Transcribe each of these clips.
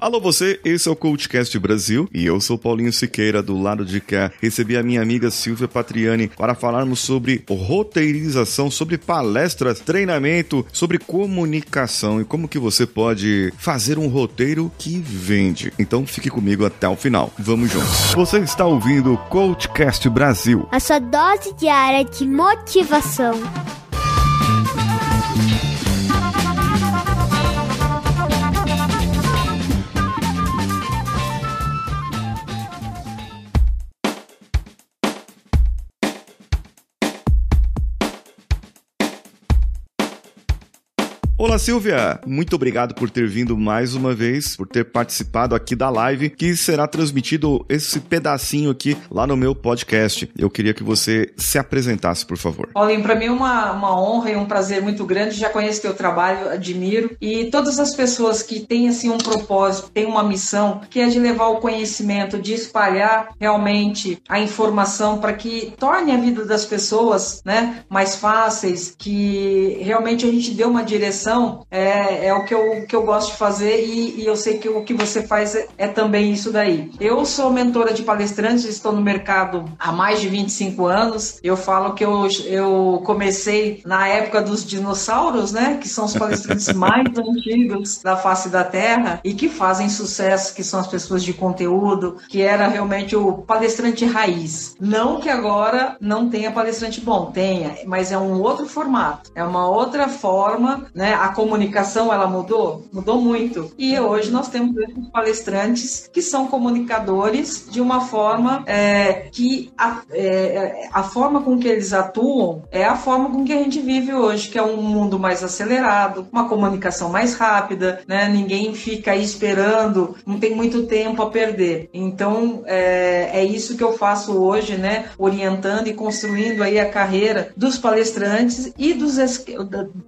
Alô você, esse é o Coachcast Brasil e eu sou Paulinho Siqueira do lado de cá. Recebi a minha amiga Silvia Patriani para falarmos sobre roteirização, sobre palestras, treinamento, sobre comunicação e como que você pode fazer um roteiro que vende. Então fique comigo até o final. Vamos juntos. Você está ouvindo o Coachcast Brasil. A sua dose diária de motivação. Olá, Silvia! Muito obrigado por ter vindo mais uma vez, por ter participado aqui da live, que será transmitido esse pedacinho aqui lá no meu podcast. Eu queria que você se apresentasse, por favor. Paulinho, para mim é uma, uma honra e um prazer muito grande. Já conheço teu trabalho, admiro. E todas as pessoas que têm assim um propósito, têm uma missão, que é de levar o conhecimento, de espalhar realmente a informação para que torne a vida das pessoas né, mais fáceis, que realmente a gente dê uma direção é, é o que eu, que eu gosto de fazer e, e eu sei que o que você faz é, é, também isso daí. Eu sou mentora de palestrantes, estou no mercado há mais de 25 anos. Eu falo que eu, eu comecei na época dos dinossauros, né? Que são os palestrantes mais antigos da face da Terra e que fazem sucesso, que são as pessoas de conteúdo, que era realmente o palestrante raiz. Não que agora não tenha palestrante bom, tenha, mas é um outro formato, é uma outra forma, né? A comunicação ela mudou, mudou muito. E hoje nós temos palestrantes que são comunicadores de uma forma é, que a, é, a forma com que eles atuam é a forma com que a gente vive hoje, que é um mundo mais acelerado, uma comunicação mais rápida, né? Ninguém fica aí esperando, não tem muito tempo a perder. Então é, é isso que eu faço hoje, né? Orientando e construindo aí a carreira dos palestrantes e dos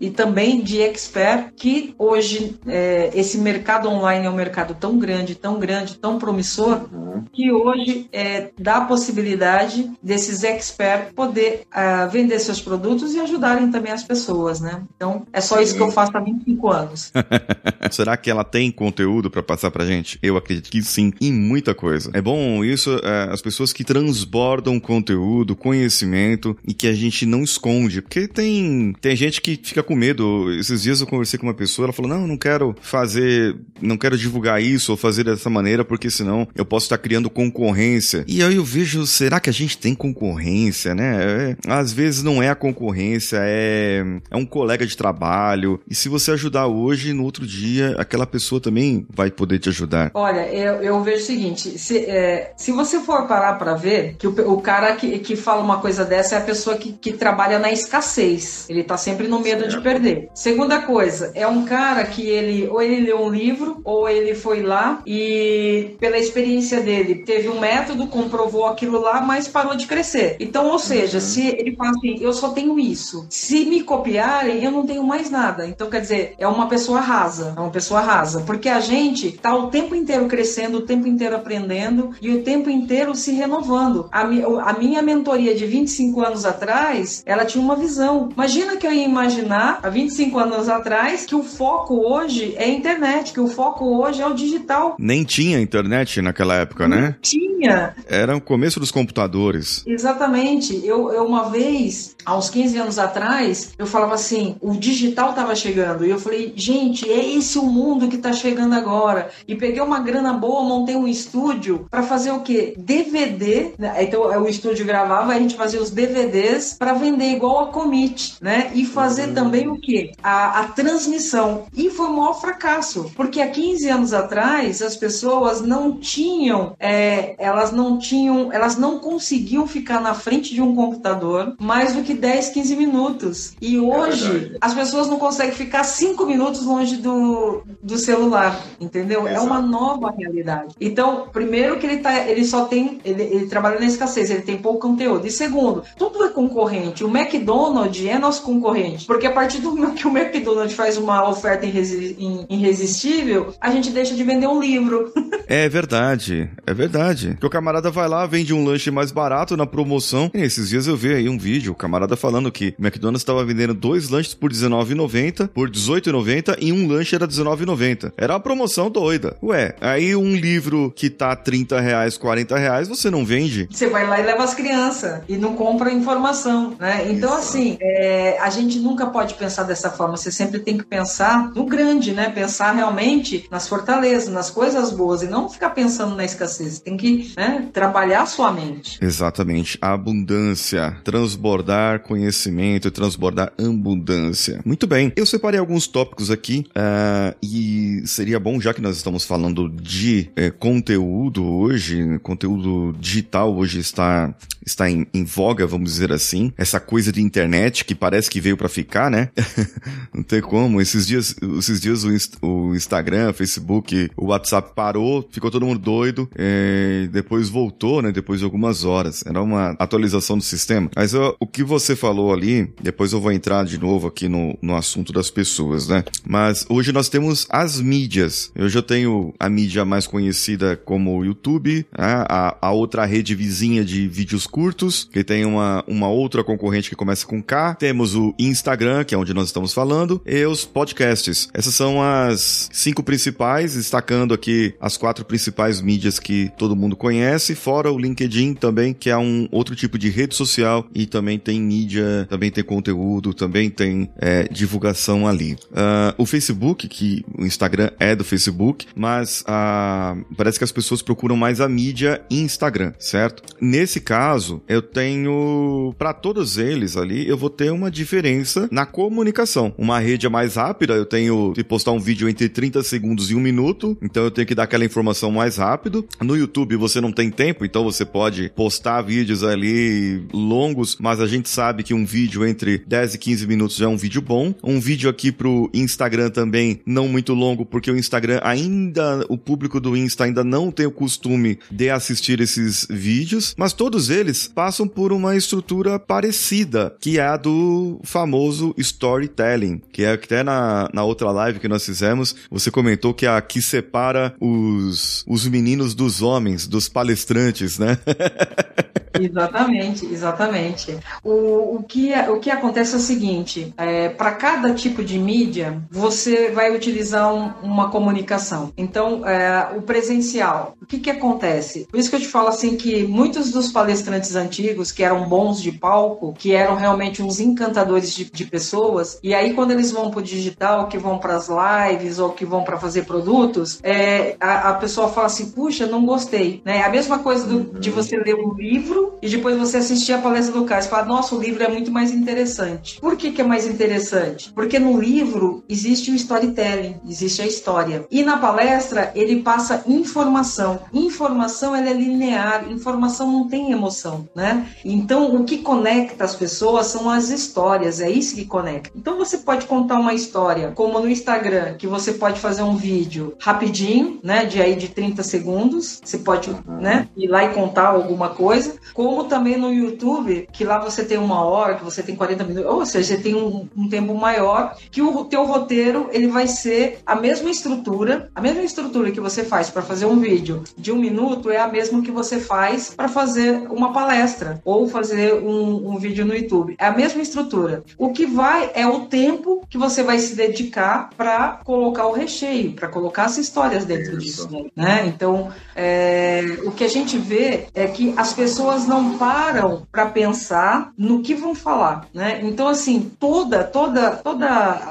e também de expert, que hoje é, esse mercado online é um mercado tão grande, tão grande, tão promissor, uhum. que hoje é, dá a possibilidade desses experts poder uh, vender seus produtos e ajudarem também as pessoas, né? Então, é só isso que eu faço há 25 anos. Será que ela tem conteúdo para passar pra gente? Eu acredito que sim, e muita coisa. É bom isso, é, as pessoas que transbordam conteúdo, conhecimento e que a gente não esconde, porque tem, tem gente que fica com medo. Esses dias eu conversei com uma pessoa, ela falou: Não, não quero fazer, não quero divulgar isso ou fazer dessa maneira, porque senão eu posso estar criando concorrência. E aí eu vejo, será que a gente tem concorrência, né? É, às vezes não é a concorrência, é, é um colega de trabalho. E se você ajudar hoje, no outro dia, aquela pessoa também vai poder te ajudar. Olha, eu, eu vejo o seguinte: se, é, se você for parar para ver, que o, o cara que, que fala uma coisa dessa é a pessoa que, que trabalha na escassez. Ele tá sempre no medo certo. de perder. Segunda coisa, é um cara que ele ou ele leu um livro ou ele foi lá e pela experiência dele teve um método, comprovou aquilo lá, mas parou de crescer. Então, ou seja, uhum. se ele fala assim, eu só tenho isso. Se me copiarem, eu não tenho mais nada. Então, quer dizer, é uma pessoa rasa, é uma pessoa rasa, porque a gente tá o tempo inteiro crescendo, o tempo inteiro aprendendo e o tempo inteiro se renovando. A, mi a minha mentoria de 25 anos atrás, ela tinha uma visão. Imagina que eu ia imaginar há 25 anos atrás que o foco hoje é a internet, que o foco hoje é o digital. Nem tinha internet naquela época, né? Tinha. Era o começo dos computadores. Exatamente. Eu, eu uma vez, há uns 15 anos atrás, eu falava assim, o digital estava chegando. E eu falei, gente, é esse o mundo que está chegando agora. E peguei uma grana boa, montei um estúdio para fazer o quê? DVD. Né? Então o estúdio gravava, a gente fazia os DVDs para vender igual a Commit, né? E fazer uhum. também o quê? A, a transmissão. E foi um maior fracasso, porque há 15 anos atrás as pessoas não tinham, é, elas não tinham, elas não conseguiam ficar na frente de um computador mais do que 10, 15 minutos. E é hoje é as pessoas não conseguem ficar 5 minutos longe do, do celular, entendeu? Exato. É uma nova realidade. Então, primeiro que ele tá, ele só tem, ele, ele trabalha na escassez, ele tem pouco conteúdo. E segundo, tudo é concorrente. O McDonald's é nosso concorrente, porque a partir do que o McDonald's faz uma oferta irresistível, a gente deixa de vender um livro. É verdade, é verdade. Que o camarada vai lá, vende um lanche mais barato na promoção. E esses dias eu vi aí um vídeo, o camarada falando que o McDonald's estava vendendo dois lanches por R$19,90, por R$18,90 e um lanche era R$19,90. Era uma promoção doida. Ué, aí um livro que tá 30 reais, 40 reais, você não vende? Você vai lá e leva as crianças e não compra informação, né? Então, Isso. assim, é, a gente nunca pode pensar dessa forma. Você sempre tem que pensar no grande, né? Pensar realmente nas fortalezas, nas coisas boas e não ficar pensando na escassez. Tem que né, trabalhar a sua mente. Exatamente. A abundância, transbordar conhecimento, transbordar abundância. Muito bem. Eu separei alguns tópicos aqui uh, e seria bom, já que nós estamos falando de uh, conteúdo hoje, conteúdo digital hoje está está em, em, voga, vamos dizer assim. Essa coisa de internet que parece que veio para ficar, né? Não tem como. Esses dias, esses dias o, o Instagram, Facebook, o WhatsApp parou, ficou todo mundo doido, é, depois voltou, né? Depois de algumas horas. Era uma atualização do sistema. Mas ó, o que você falou ali, depois eu vou entrar de novo aqui no, no assunto das pessoas, né? Mas hoje nós temos as mídias. Eu já tenho a mídia mais conhecida como o YouTube, né? a, a outra rede vizinha de vídeos curtos, que tem uma, uma outra concorrente que começa com K. Temos o Instagram, que é onde nós estamos falando, e os podcasts. Essas são as cinco principais, destacando aqui as quatro principais mídias que todo mundo conhece, fora o LinkedIn também, que é um outro tipo de rede social e também tem mídia, também tem conteúdo, também tem é, divulgação ali. Uh, o Facebook, que o Instagram é do Facebook, mas uh, parece que as pessoas procuram mais a mídia Instagram, certo? Nesse caso, eu tenho para todos eles ali, eu vou ter uma diferença na comunicação. Uma rede é mais rápida, eu tenho que postar um vídeo entre 30 segundos e um minuto, então eu tenho que dar aquela informação mais rápido. No YouTube você não tem tempo, então você pode postar vídeos ali longos, mas a gente sabe que um vídeo entre 10 e 15 minutos já é um vídeo bom. Um vídeo aqui pro Instagram também não muito longo, porque o Instagram ainda, o público do Insta ainda não tem o costume de assistir esses vídeos, mas todos eles passam por uma estrutura parecida, que é a do famoso storytelling, que é até na, na outra live que nós fizemos, você comentou que é a que separa os, os meninos dos homens, dos palestrantes, né? Exatamente, exatamente. O, o, que, é, o que acontece é o seguinte: é, para cada tipo de mídia, você vai utilizar um, uma comunicação. Então, é, o presencial, o que, que acontece? Por isso que eu te falo assim que muitos dos palestrantes antigos, que eram bons de palco, que eram realmente uns encantadores de, de pessoas, e aí quando eles vão para o digital, que vão para as lives ou que vão para fazer produtos, é, a, a, pessoa fala assim: puxa, não gostei. Né? A mesma coisa do, de você ler um livro e depois você assistir a palestra do cara e falar, nossa, o livro é muito mais interessante. Por que, que é mais interessante? Porque no livro existe o storytelling, existe a história. E na palestra ele passa informação. Informação ela é linear, informação não tem emoção, né? Então o que conecta as pessoas são as histórias, é isso que conecta. Então você pode contar uma história, como no Instagram, que você pode fazer um vídeo rapidinho, né, de aí de 30 segundos, você pode, né, ir lá e contar alguma coisa, como também no YouTube, que lá você tem uma hora, que você tem 40 minutos, ou seja, você tem um, um tempo maior, que o teu roteiro ele vai ser a mesma estrutura, a mesma estrutura que você faz para fazer um vídeo de um minuto é a mesma que você faz para fazer uma palestra ou fazer um, um vídeo no YouTube. É a mesma estrutura. O que vai é o tempo que você vai se dedicar para colocar o recheio, para colocar as histórias dentro Isso. disso. Né? Então, é, o que a gente vê é que as pessoas não param para pensar no que vão falar, né? Então assim, toda toda toda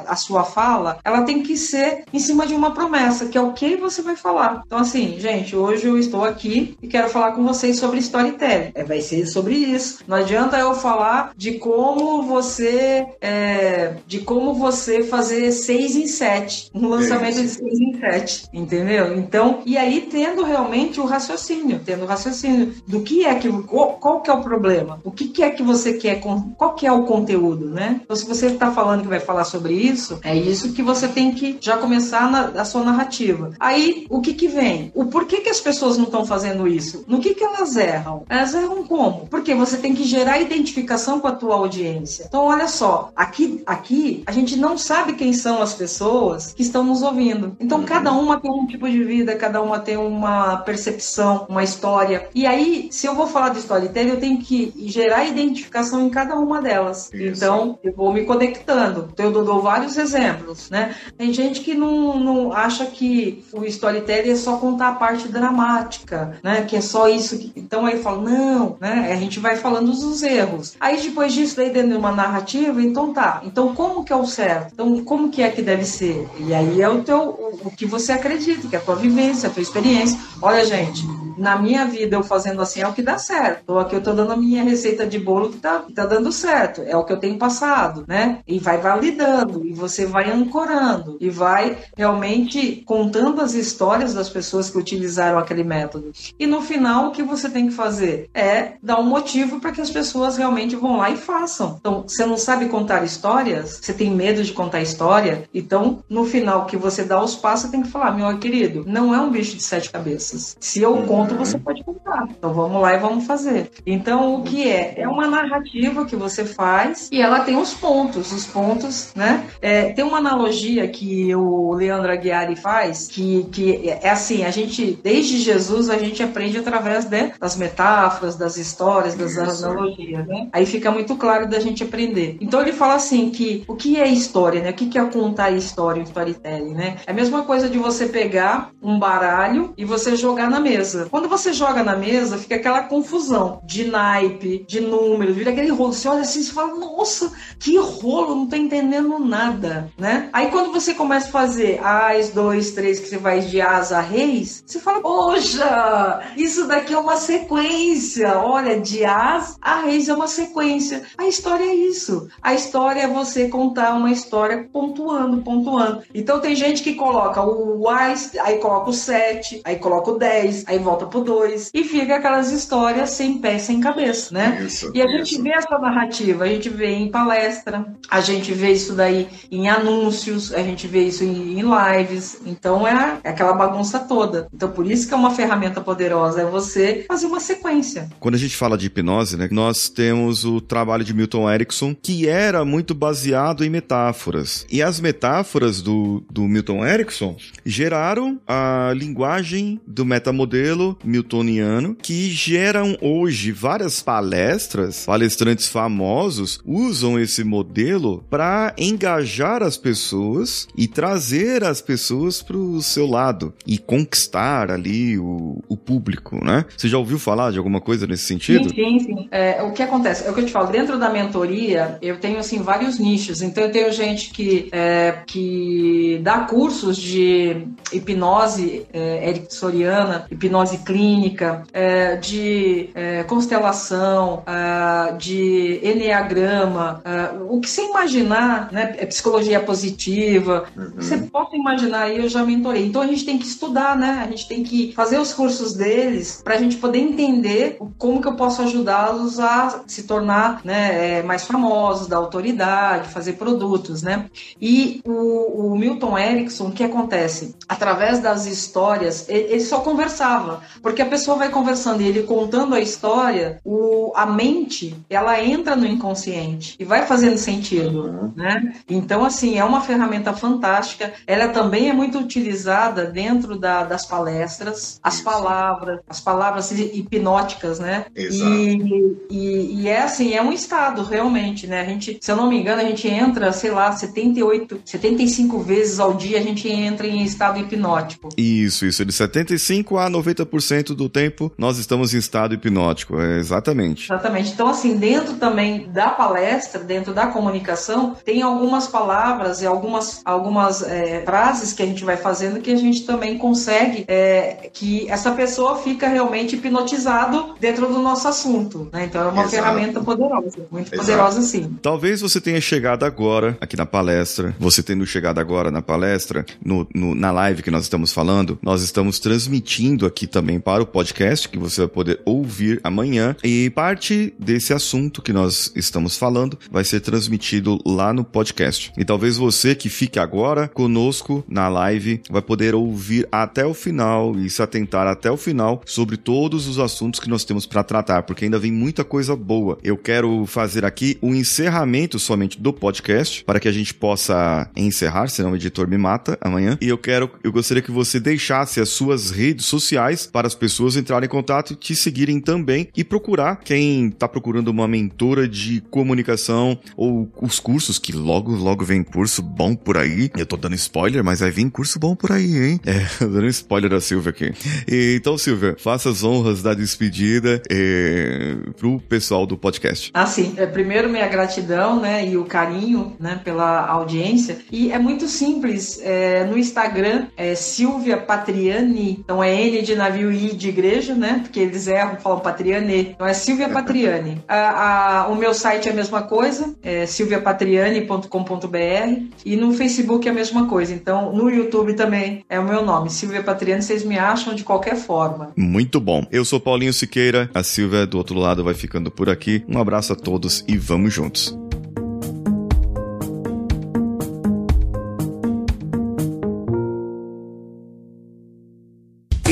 a sua fala, ela tem que ser em cima de uma promessa, que é o que você vai falar. Então assim, gente, hoje eu estou aqui e quero falar com vocês sobre storytelling. É, vai ser sobre isso. Não adianta eu falar de como você é, de como você fazer seis em sete, um lançamento de seis em sete, entendeu? Então, e aí tendo realmente o raciocínio, tendo o raciocínio do que é que qual, qual que é o problema? O que, que é que você quer, qual que é o conteúdo, né? Então, se você está falando que vai falar sobre isso, é isso que você tem que já começar na, a sua narrativa. Aí, o que que vem? O porquê que as pessoas não estão fazendo isso? No que que elas erram? Elas erram como? Porque você tem que gerar identificação com a tua audiência. Então, olha só, aqui, aqui a gente não sabe quem são as pessoas que estão nos ouvindo. Então, cada uma tem um tipo de vida, cada uma tem uma percepção, uma história. E aí, se eu vou falar de storytelling, eu tenho que gerar identificação em cada uma delas. Isso. Então, eu vou me conectando. Então, eu dou vários exemplos, né? Tem gente que não, não acha que o storytelling é só contar a parte dramática, né? Que é só isso. Que... Então, aí fala, não, né? A gente vai falando dos erros. Aí, depois disso, daí dentro de uma narrativa, então tá. Então, como que é o certo? Então, como que é que deve ser? E aí é o teu, o, o que você acredita, que é a tua vivência, a tua experiência. Olha, gente, na minha vida eu fazendo assim é o que dá certo. Então aqui eu tô dando a minha receita de bolo que tá, tá dando certo. É o que eu tenho passado, né? E vai validando, e você vai ancorando, e vai realmente contando as histórias das pessoas que utilizaram aquele método. E no final, o que você tem que fazer? É dar um motivo para que as pessoas realmente vão lá e façam. Então, você não sabe contar histórias, você tem medo de contar história, então no final que você dá os passos, você tem que falar, meu querido, não é um bicho de sete cabeças. Se eu conto ponto você pode contar. Então vamos lá e vamos fazer. Então o que é? É uma narrativa que você faz e ela tem os pontos. Os pontos, né? É, tem uma analogia que o Leandro Aguiari faz que, que é assim: a gente, desde Jesus, a gente aprende através de, das metáforas, das histórias, das Isso. analogias, né? Aí fica muito claro da gente aprender. Então ele fala assim que o que é história, né? O que é contar história, o storytelling, né? É a mesma coisa de você pegar um baralho e você jogar na mesa. Quando você joga na mesa, fica aquela confusão de naipe, de número, vira aquele rolo. Você olha assim e fala, nossa, que rolo, não tô entendendo nada, né? Aí quando você começa a fazer as, dois, três, que você vai de as a reis, você fala, poxa, isso daqui é uma sequência. Olha, de as a reis é uma sequência. A história é isso. A história é você contar uma história pontuando, pontuando. Então tem gente que coloca o as, aí coloca o 7, aí coloca o 10, aí volta pro 2 e fica aquelas histórias sem pé, sem cabeça, né? Isso, e a isso. gente vê essa narrativa, a gente vê em palestra, a gente vê isso daí em anúncios, a gente vê isso em, em lives, então é, é, aquela bagunça toda. Então por isso que é uma ferramenta poderosa, é você fazer uma sequência. Quando a gente fala de hipnose, né, nós temos o trabalho de Milton Erickson, que era muito baseado em metáforas. E as metáforas do, do Milton Erickson geraram a linguagem do metamodelo miltoniano que geram hoje várias palestras, palestrantes famosos usam esse modelo para engajar as pessoas e trazer as pessoas para o seu lado e conquistar ali o, o público, né? Você já ouviu falar de alguma coisa nesse sentido? Sim, sim, sim. É, o que acontece? É o que eu te falo, dentro da mentoria eu tenho assim vários nichos, então eu tenho gente que, é, que dá cursos de hipnose é, ericksoniana, hipnose clínica, é, de é, constelação, é, de enneagrama, o que você imaginar, né? É psicologia positiva, uhum. você pode imaginar aí, eu já mentorei. Então a gente tem que estudar, né? A gente tem que fazer os cursos deles para a gente poder entender como que eu posso ajudá-los a se tornar né, mais famosos, da autoridade, fazer produtos, né? E o, o Milton Erickson, o que acontece? Através das histórias, ele, ele só conversava, porque a pessoa vai conversando e ele contando a história, o, a mente, ela entra no inconsciente e vai fazendo sentido, uhum. né? Então, assim, é uma ferramenta fantástica. Ela também é muito utilizada dentro da, das palestras, as Isso. palavras, as palavras hipnóticas, né? Exato. E, e, e, é assim, é um estado, realmente, né? A gente, se eu não me engano, a gente entra, sei lá, 78, 75 vezes ao dia a gente entra em estado hipnótico. Isso, isso. De 75 a 90% do tempo nós estamos em estado hipnótico. É, exatamente. Exatamente. Então, assim, dentro também da palestra, dentro da comunicação, tem algumas palavras e algumas, algumas é, frases que a gente vai fazendo que a gente também consegue é, que essa pessoa fica realmente hipnotizado dentro do nosso assunto. Né? Então, é uma Exato. ferramenta poderosa, muito Exato. poderosa sim. Talvez você tenha chegado agora aqui na palestra, você tendo chegado agora na palestra, no, no, na live que nós estamos falando, nós estamos transmitindo aqui também também para o podcast, que você vai poder ouvir amanhã. E parte desse assunto que nós estamos falando vai ser transmitido lá no podcast. E talvez você que fique agora conosco na live vai poder ouvir até o final e se atentar até o final sobre todos os assuntos que nós temos para tratar, porque ainda vem muita coisa boa. Eu quero fazer aqui o um encerramento somente do podcast para que a gente possa encerrar, senão o editor me mata amanhã. E eu quero, eu gostaria que você deixasse as suas redes sociais para as pessoas entrarem em contato e te seguirem também e procurar quem está procurando uma mentora de comunicação ou os cursos que logo logo vem curso bom por aí. Eu tô dando spoiler, mas vai vir curso bom por aí, hein? É, dando spoiler da Silvia aqui. E, então, Silvia, faça as honras da despedida é, pro pessoal do podcast. Ah, sim. É, primeiro, minha gratidão, né, e o carinho, né, pela audiência. E é muito simples. É, no Instagram é Silvia Patriani. Então é N de navio I de igreja, né? Porque eles erram, falam Patriani. Então é Silvia Patriani. a, a, o meu site é a mesma coisa, é silviapatriani.com.br. E no Facebook é a mesma coisa. Então no YouTube também é o meu nome, Silvia Patriani. Vocês me acham de qualquer forma. Muito bom. Eu sou Paulinho Siqueira. A Silvia do outro lado vai ficando por aqui. Um abraço a todos e vamos juntos.